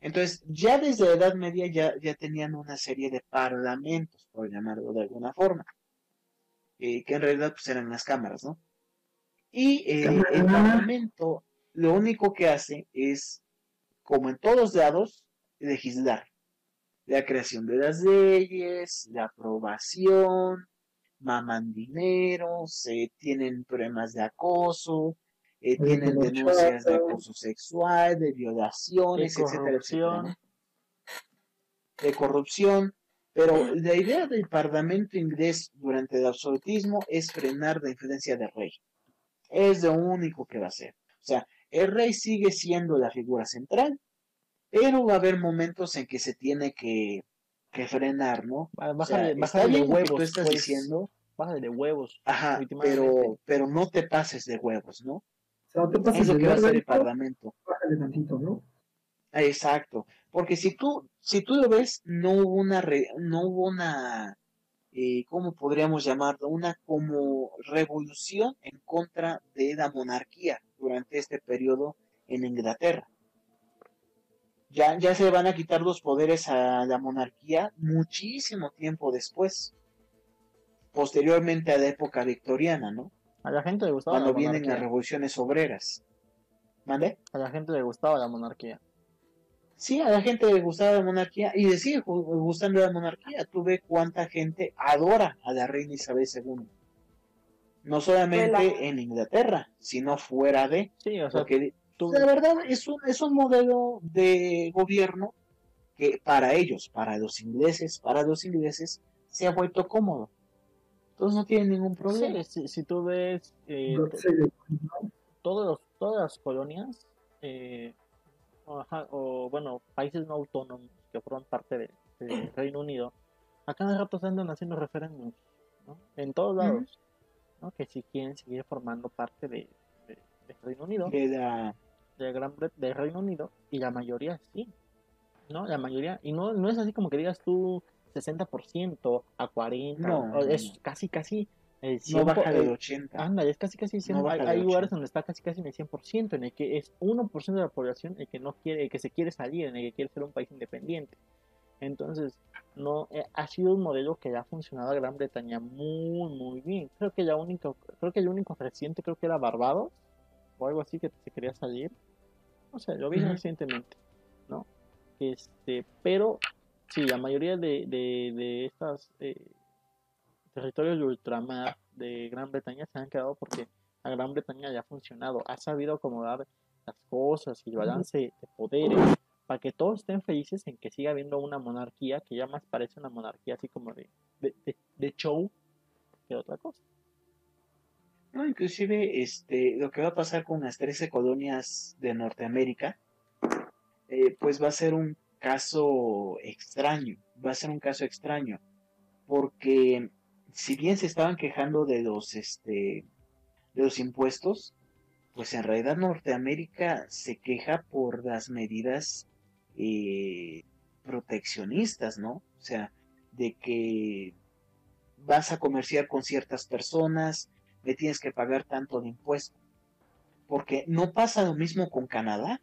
Entonces, ya desde la Edad Media ya, ya tenían una serie de parlamentos, por llamarlo de alguna forma, eh, que en realidad pues eran las cámaras, ¿no? Y eh, el. Parlamento lo único que hace es, como en todos lados, legislar. La creación de las leyes, la aprobación, maman dinero, se tienen problemas de acoso, eh, tienen denuncias de acoso sexual, de violaciones, De etcétera, etcétera, corrupción. ¿no? de corrupción, pero la idea del Parlamento inglés durante el absolutismo es frenar la influencia del rey. Es lo único que va a hacer. O sea, el rey sigue siendo la figura central, pero va a haber momentos en que se tiene que, que frenar, ¿no? Ba- O sea, Bájale, está bájale de lo que huevos. tú estás pues. diciendo, Bájale de huevos. ajá, pero, pero no te pases de huevos, ¿no? O sea, no te pases Es lo de que va a hacer el Parlamento. bájale tantito, ¿no? Exacto, porque si tú, si tú lo ves, no hubo una, re- no hubo una eh, ¿cómo podríamos llamarlo? Una como revolución en contra de la monarquía durante este periodo en Inglaterra. Ya, ya se van a quitar los poderes a la monarquía muchísimo tiempo después, posteriormente a la época victoriana, ¿no? A la gente le gustaba Cuando la vienen las revoluciones obreras. ¿Vale? A la gente le gustaba la monarquía. Sí, a la gente le gustaba la monarquía y le sigue gu- gustando la monarquía. Tú ves cuánta gente adora a la reina Isabel II. No solamente La- en Inglaterra, sino fuera de. Sí, o sea, Porque tú, la verdad es un, es un modelo de gobierno que para ellos, para los ingleses, para los ingleses, se ha vuelto cómodo. Entonces no tienen ningún problema. sí, si, si tú ves eh, todos los- todas las colonias, eh, ajá, o, bueno, países no autónomos que forman parte de- del Reino Unido, a cada rato se andan haciendo referéndums, ¿no? En todos lados, ¿no? Que si quieren seguir formando parte de, de- Reino Unido, De la- de Gran Bre- del Reino Unido, y la mayoría sí, ¿no? La mayoría, y no, no es así como que digas tú 60% a 40%, No, o es casi, casi el no 100%, baja del el- 80. Anda, es casi casi 100, No hay, hay lugares 80. donde está casi casi en el 100%, en el que es 1% de la población el que no quiere, el que se quiere salir, en el que quiere ser un país independiente. Entonces, no eh, ha sido un modelo que ha funcionado a Gran Bretaña muy muy bien. Creo que la única, creo que el único reciente creo que era Barbados o algo así que se quería salir. No sé, lo vi recientemente, ¿no? Este, pero sí, la mayoría de, de, de estas eh, territorios de ultramar de Gran Bretaña se han quedado porque a Gran Bretaña ya ha funcionado, ha sabido acomodar las cosas y el balance de poderes para que todos estén felices en que siga habiendo una monarquía que ya más parece una monarquía así como de, de, de- de show que otra cosa. No, inclusive este, lo que va a pasar con las 13 colonias de Norteamérica, eh, pues va a ser un caso extraño, va a ser un caso extraño, porque si bien se estaban quejando de los, este, de los impuestos, pues en realidad Norteamérica se queja por las medidas eh, proteccionistas, ¿no? O sea, de que vas a comerciar con ciertas personas, le tienes que pagar tanto de impuesto. Porque no pasa lo mismo con Canadá.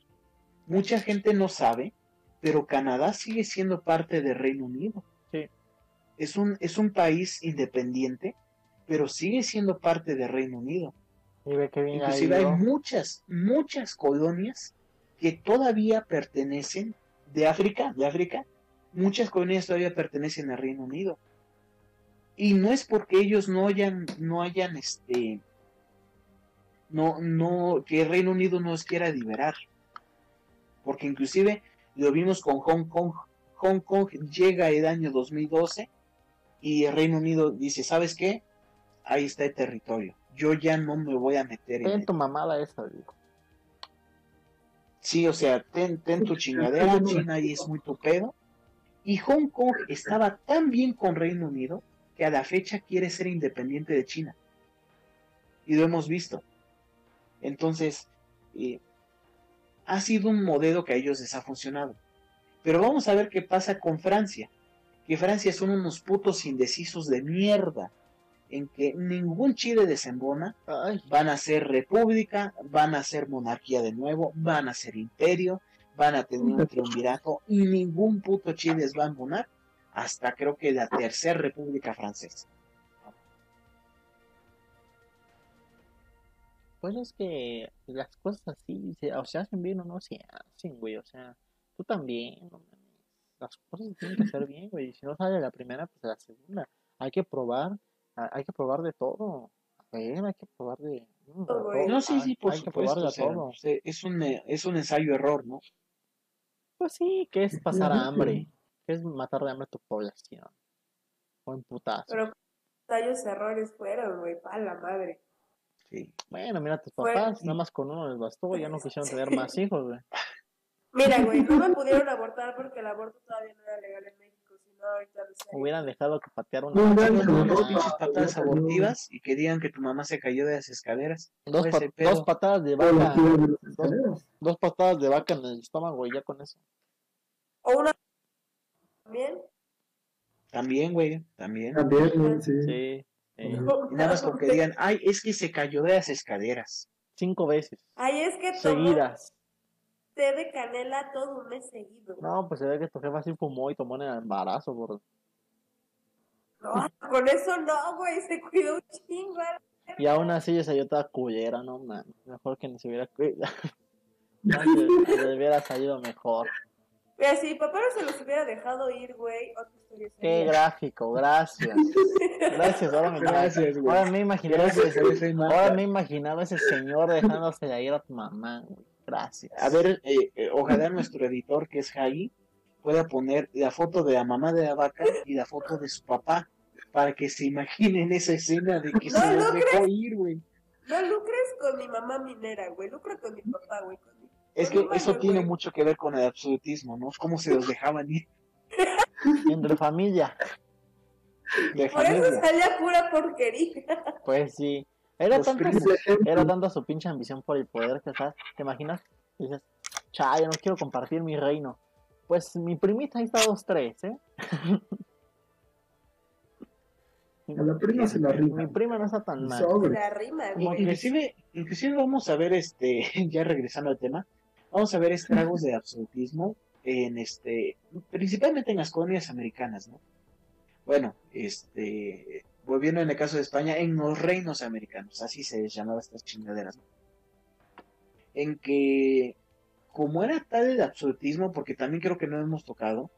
Mucha gente no sabe, pero Canadá sigue siendo parte del Reino Unido. Es un, es un país independiente, pero sigue siendo parte del Reino Unido. Y ve que bien ha Inclusive hay muchas, muchas colonias que todavía pertenecen de África, de África, muchas colonias todavía pertenecen al Reino Unido. Y no es porque ellos no hayan, no hayan, este, no, no, que el Reino Unido no los quiera liberar. Porque inclusive lo vimos con Hong Kong. Hong Kong llega el año 2012 y el Reino Unido dice, ¿sabes qué? Ahí está el territorio. Yo ya no me voy a meter en Ten él. tu mamada esa, digo. Sí, o sea, ten, ten tu chingadera, China ahí es muy tu pedo. Y Hong Kong estaba tan bien con Reino Unido que a la fecha quiere ser independiente de China. Y lo hemos visto. Entonces, eh, ha sido un modelo que a ellos les ha funcionado. Pero vamos a ver qué pasa con Francia. Que Francia son unos putos indecisos de mierda. En que ningún Chile desembona Ay, van a ser república, van a ser monarquía de nuevo, van a ser imperio, van a tener un triunvirato y ningún puto Chile les va a embonar hasta creo que la tercera república francesa. pues es que las cosas así, se, o se hacen bien o no se hacen, güey. O sea, tú también, no. Las cosas se tienen que hacer bien, güey. Si no sale la primera, pues la segunda. Hay que probar, a- hay que probar de todo. A ver, hay que probar de. No, sí, sí, Hay- por hay que supuesto. probar de o sea, todo. es un es un ensayo error, ¿no? Pues sí, que es pasar Claro. hambre. Que es matar de hambre a tu población. O en putazo. Pero tallos errores fueron, güey, pa' la madre. Sí. Bueno, mira, tus papás, nada más con uno les bastó, ya no quisieron tener más hijos, güey. Mira, güey, no me pudieron abortar porque el aborto todavía no era legal en México, si no ahorita lo sé. Hubieran dejado que patearan No, No, no, pinches patadas abortivas y que digan que tu mamá se cayó de las escaleras. dos, pa- dos patadas de vaca, escaleras. dos patadas de vaca en el estómago y ya con eso. O una también. También, güey, también. También, güey, sí. Y nada más con que digan, ay, es que se cayó de las escaleras. Cinco veces. Ay, es que Seguidas. Té de canela todo un mes seguido. No, pues se ve que tu jefa sí fumó y tomó en el embarazo, por... No, con eso no, güey, se cuidó un chingo. Y aún así esa yo toda cullera, no man. Mejor que ni se hubiera cuidado. Se le hubiera salido mejor. Mira, si mi papá no se los hubiera dejado ir, güey, otra historia Qué sería. gráfico, gracias. Gracias, ahora me Gracias, güey. Ahora me imaginaba Gracias, ese, ahora me imaginaba ese señor dejándose de ir a tu mamá, güey. Gracias. A ver, eh, eh, ojalá nuestro editor, que es Jai, pueda poner la foto de la mamá de la vaca y la foto de su papá, para que se imaginen esa escena de que No, se los dejó ir, güey. No lucres con mi mamá minera, güey, lucra con mi papá, güey. Con mi... Es que mi eso madre, tiene güey. mucho que ver con el absolutismo, ¿no? Cómo se los dejaban ir Entre familia, de Por eso familia. salía pura porquería. pues sí. Era Los tanta, era tanta su pinche ambición por el poder que. ¿Te imaginas? Y dices, cha, yo no quiero compartir mi reino. Pues mi primita ahí está dos, tres, ¿eh? A la prima se la Mi rima. prima no está tan mal. La rima, Inclusive, inclusive vamos a ver este, ya regresando al tema, vamos a ver estragos de absolutismo en este, principalmente en las colonias americanas, ¿no? Bueno, este, volviendo en el caso de España, en los reinos americanos, así se les llamaba estas chingaderas. En que, como era tal el absolutismo, porque también creo que no hemos tocado,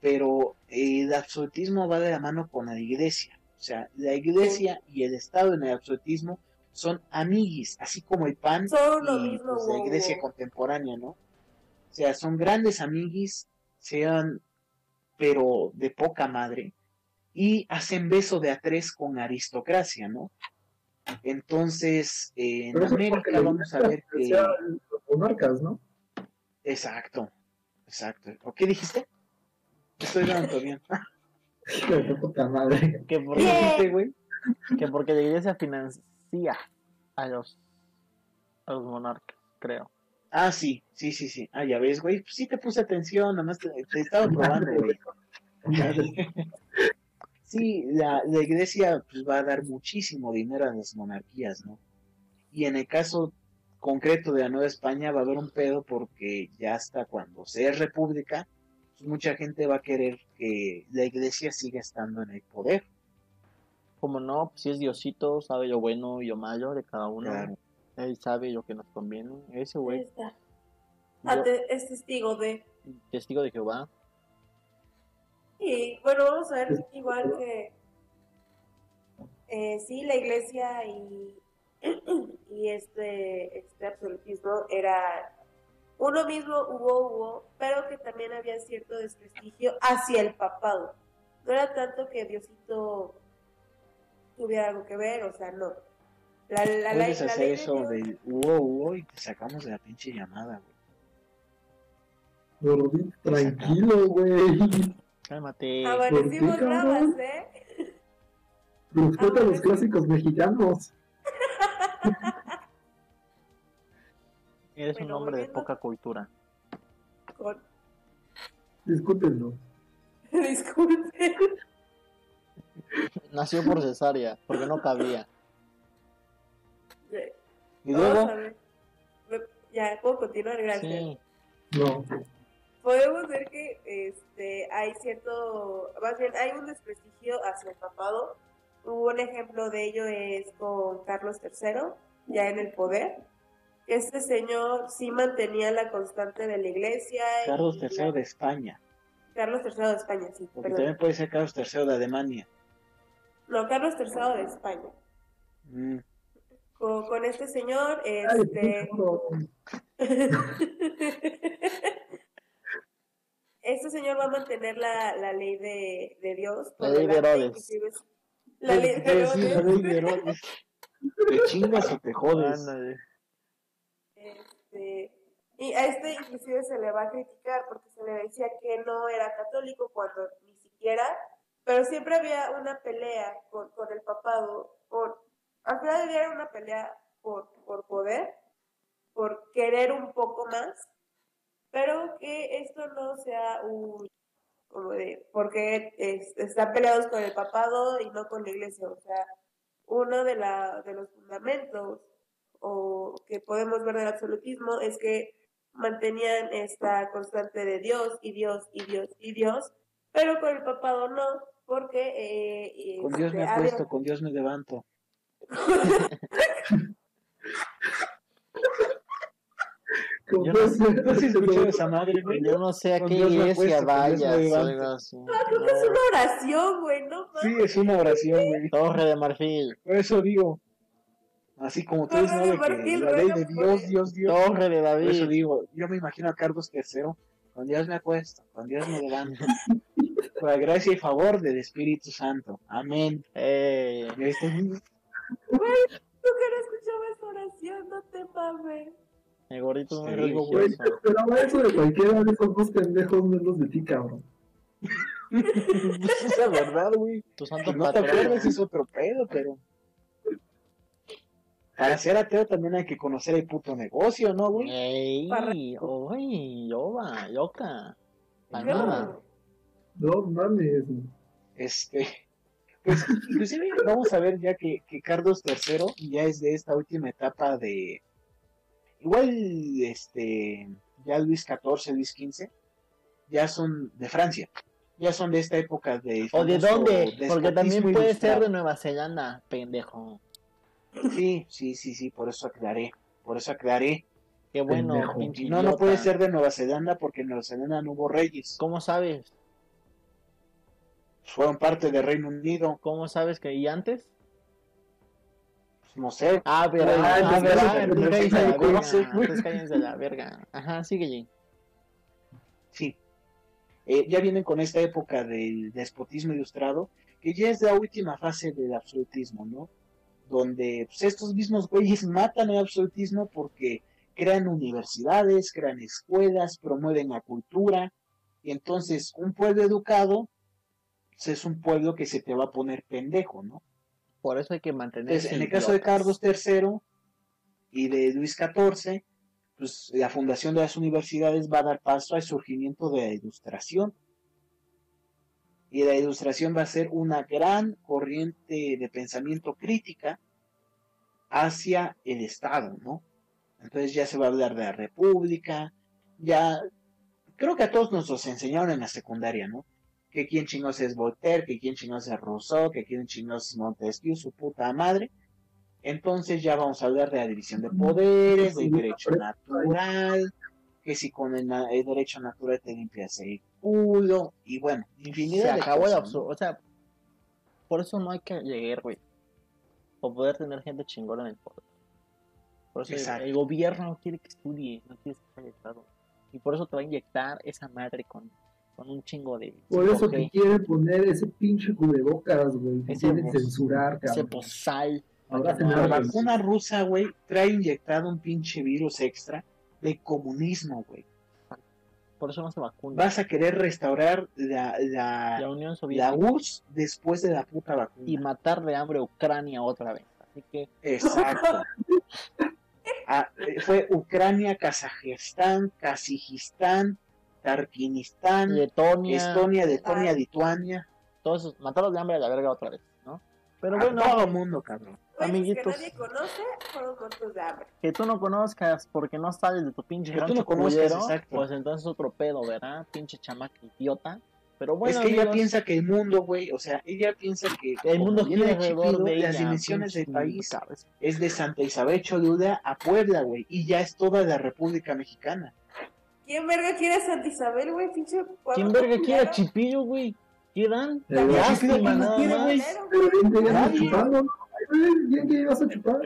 pero el absolutismo va de la mano con la iglesia. O sea, la iglesia y el Estado en el absolutismo son amiguis, así como el pan Son y mismo, pues, la iglesia wow. contemporánea, ¿no? O sea, son grandes amiguis, sean, pero de poca madre, y hacen beso de a tres con aristocracia, ¿no? Entonces, eh, en porque América vamos a ver que... Los monarcas, ¿no? Exacto, exacto. ¿O qué dijiste? Estoy dando bien. Tu puta madre. Que, por- ¿Qué dijiste, güey? que porque la iglesia financia a los, a los monarcas, creo. Ah, sí, sí, sí, sí. Ah, ya ves, güey. Sí te puse atención, nomás te, te estaba probando, güey. Sí, la, la iglesia pues, va a dar muchísimo dinero a las monarquías, ¿no? Y en el caso concreto de la Nueva España va a haber un pedo porque ya hasta cuando sea república, pues, mucha gente va a querer que la iglesia siga estando en el poder. Como no, pues, si es Diosito, sabe lo bueno y lo malo de cada uno. Claro. Él sabe lo que nos conviene. Ese Ahí güey, está. yo, Ate- es testigo de. testigo de Jehová. Y bueno, vamos a ver igual que eh, sí, la iglesia y, y este, este absolutismo era uno mismo, hubo, hubo, pero que también había cierto desprestigio hacia el papado. No era tanto que Diosito tuviera algo que ver, o sea, no. La, la, la, Puedes la hacer de eso Dios- de wow, wow, y te sacamos de la pinche llamada, güey. Tranquilo, güey. Cálmate. Amanecimos bravas, ¿eh? Ah, los clásicos mexicanos. Eres un Bueno, hombre de poca cultura. Con... Discúlpenlo. Disculpen. Nació por cesárea, porque no cabía. Y luego, Ya, puedo continuar, gracias. Sí. No. Podemos ver que este, hay cierto, más bien hay un desprestigio hacia el papado. Un ejemplo de ello es con Carlos III, ya en el poder. Este señor sí mantenía la constante de la iglesia. y- Carlos III de España, Carlos III de España, sí, porque perdón. también puede ser Carlos III de Alemania. No, Carlos III de España. Mm. Con, con este señor, este... este señor va a mantener la, la ley de, de Dios. La ley de Herodes. La ley de la Herodes. ley de Herodes. Te chingas o te jodes. Este, y a este inclusive se le va a criticar porque se le decía que no era católico cuando ni siquiera, pero siempre había una pelea con, con el papado, por, al final era una pelea por, por poder, por querer un poco más, pero que esto no sea un, como de por qué es- están peleados con el papado y no con la iglesia. O sea, uno de, la, de los fundamentos o que podemos ver del absolutismo es que mantenían esta constante de Dios y Dios y Dios y Dios, pero con el papado no, porque eh, Con Dios me este, había- acuesto, con Dios me levanto. Yo no- ¿No has escuchado esa madre, güey? Yo no sé a qué iglesia vayas o levanto. algo así. Creo que es una oración, güey, no Sí, es una oración, güey. Torre de marfil, Por eso digo, así como tú dices, ¿no? De que la ley de por Dios. Dios, Dios. Torre de Por eso David. digo, yo me imagino a Carlos III, con Dios me acuesto, con Dios me levanto. Por la gracia y favor del Espíritu Santo. Amén. Eh, Y ahí está, Tú que no escuchabas esa oración, no te mames. El gordito es muy Te digo, Güey, esperaba eso de cualquiera de esos dos pendejos menos de ti, cabrón. es la verdad, güey. Tu santo no te patrón. acuerdas es otro pedo, pero... Para ser ateo también hay que conocer el puto negocio, ¿no, güey? Ey, uy, yoba, yoka. La Yo- nada. No mames. Este, pues inclusive vamos a ver ya que, que Carlos III ya es de esta última etapa de igual este ya Luis XIV, Luis XV ya son de Francia, ya son de esta época de ¿O de dónde? Porque también puede ser de Nueva Zelanda, pendejo. Sí, sí, sí, sí, por eso aclaré, por eso aclaré. Qué bueno, Pendejo. no, no puede ser de Nueva Zelanda porque en Nueva Zelanda no hubo reyes, ¿Cómo sabes? fueron parte del Reino Unido, ¿Cómo sabes que y antes? No sé, Ah, pero, Ah, cállense la verga. Ajá, sigue. Sí. Eh, ya vienen con esta época del despotismo ilustrado, que ya es la última fase del absolutismo, ¿no? Donde pues, estos mismos güeyes matan el absolutismo porque crean universidades, crean escuelas, promueven la cultura, y entonces un pueblo educado pues, es un pueblo que se te va a poner pendejo, ¿no? Por eso hay que mantener. Entonces, en el caso de Carlos III y de Luis XIV, pues la fundación de las universidades va a dar paso al surgimiento de la ilustración. Y la ilustración va a ser una gran corriente de pensamiento crítica hacia el Estado, ¿no? Entonces ya se va a hablar de la República, ya creo que a todos nos los enseñaron en la secundaria, ¿no? Que quién chingados es Voltaire, que quién chingados es Rousseau, que quién chingados es Montesquieu, su puta madre. Entonces ya vamos a hablar de la división de poderes, del derecho natural, que si con el, el derecho natural te limpias el culo, y bueno, Se infinidad de acabó el cosas, absurdo. O sea, por eso no hay que llegar, güey. O poder tener gente chingona en el poder. Por eso el- Exacto. el gobierno no quiere que estudie, no quiere que sea. Y por eso te va a inyectar esa madre con, con un chingo de. Por eso 5G, te quieren poner ese pinche cubrebocas, güey. Te Ese quieren censurar, ese cabrón. posal. Ahora No, La vacuna rusa, güey, trae inyectado un pinche virus extra de comunismo, güey. Por eso no se vacuna. Vas a querer restaurar la, la, La Unión la Soviética. URSS después de la puta vacuna. y matar de hambre a Ucrania otra vez. Así que Exacto. Ah, eh, fue Ucrania, Kazajistán, Kazajistán, Tarquinistán, Letonia, Estonia, Letonia, Lituania. todos esos, matarlos de hambre a la verga otra vez, ¿no? Pero a bueno, todo mundo, cabrón. Güeyes Amiguitos. que nadie conoce fueron muertos de hambre. que tú no conozcas porque no sales de tu pinche Que tú no conozcas, culero, exacto. pues entonces otro pedo, ¿verdad? Pinche chamaca idiota. Pero bueno, es que ella amigos, piensa que el mundo, güey, o sea, ella piensa que el mundo de alrededor Chipido, de ella. las dimensiones del país cabeza. es de Santa Isabel Cholula a Puebla, güey, y ya es toda la República Mexicana. ¿Quién verga quiere a Santa Isabel, güey? Pinche cuadro ¿Quién verga quiere a. Chipillo, güey? ¿Qué dan? Pero Ya, Lástima, Chipillo, ¿quién nada quiere, más. güey? Pero ibas a chupar.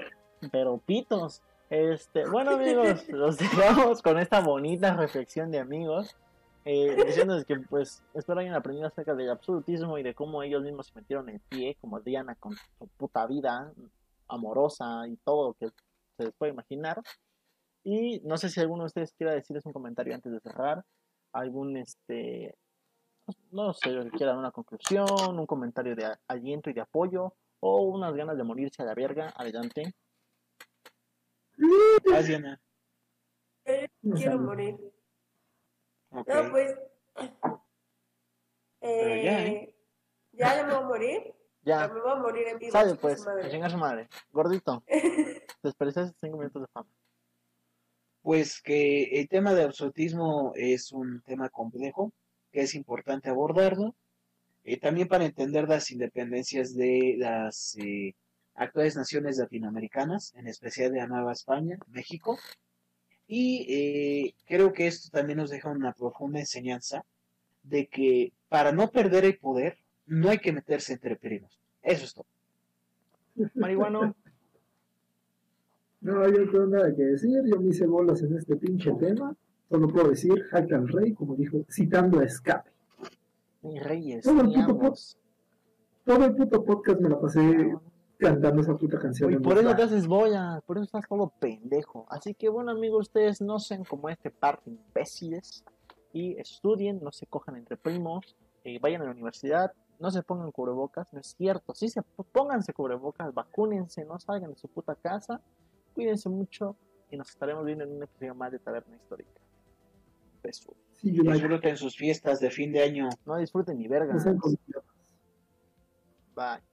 Pero pitos. Este, bueno amigos, los dejamos con esta bonita reflexión de amigos. Eh, diciéndoles que pues espero hayan aprendido acerca del absolutismo y de cómo ellos mismos se metieron en pie, como Diana con su puta vida amorosa y todo lo que se les puede imaginar. Y no sé si alguno de ustedes quiera decirles un comentario antes de cerrar, algún este no sé, que quieran una conclusión, un comentario de aliento y de apoyo, o unas ganas de morirse a la verga, adelante. Diana. Eh, Quiero morir. Ok. No, pues. Pero ya, ¿eh? ya, ya me voy a morir. Ya. Ya. me voy a morir en vivo. Sabe pues, a chingar su madre. Gordito, te desperdiciaste cinco minutos de fama. Pues que el tema de absolutismo es un tema complejo, que es importante abordarlo, eh, también para entender las independencias de las eh, actuales naciones latinoamericanas, en especial de la Nueva España, México, y eh, creo que esto también nos deja una profunda enseñanza de que para no perder el poder, no hay que meterse entre primos. Eso es todo. Marihuano, No, yo no tengo nada que decir, yo me hice bolas en este pinche tema. Solo puedo decir, jaque al rey, como dijo, citando a Escape. ni reyes, Todo el puto amos. Todo el puto podcast me la pasé cantando esa puta canción. En por eso te haces boya, por eso estás todo pendejo. Así que bueno amigos, ustedes no sean como este par de imbéciles y estudien, no se cojan entre primos, eh, vayan a la universidad, no se pongan cubrebocas, no es cierto, sí se pónganse cubrebocas, vacúnense, no salgan de su puta casa, cuídense mucho y nos estaremos viendo en un episodio más de Taberna Histórica. Beso. Sí. Disfruten sus fiestas de fin de año. No disfruten ni verga. Bye.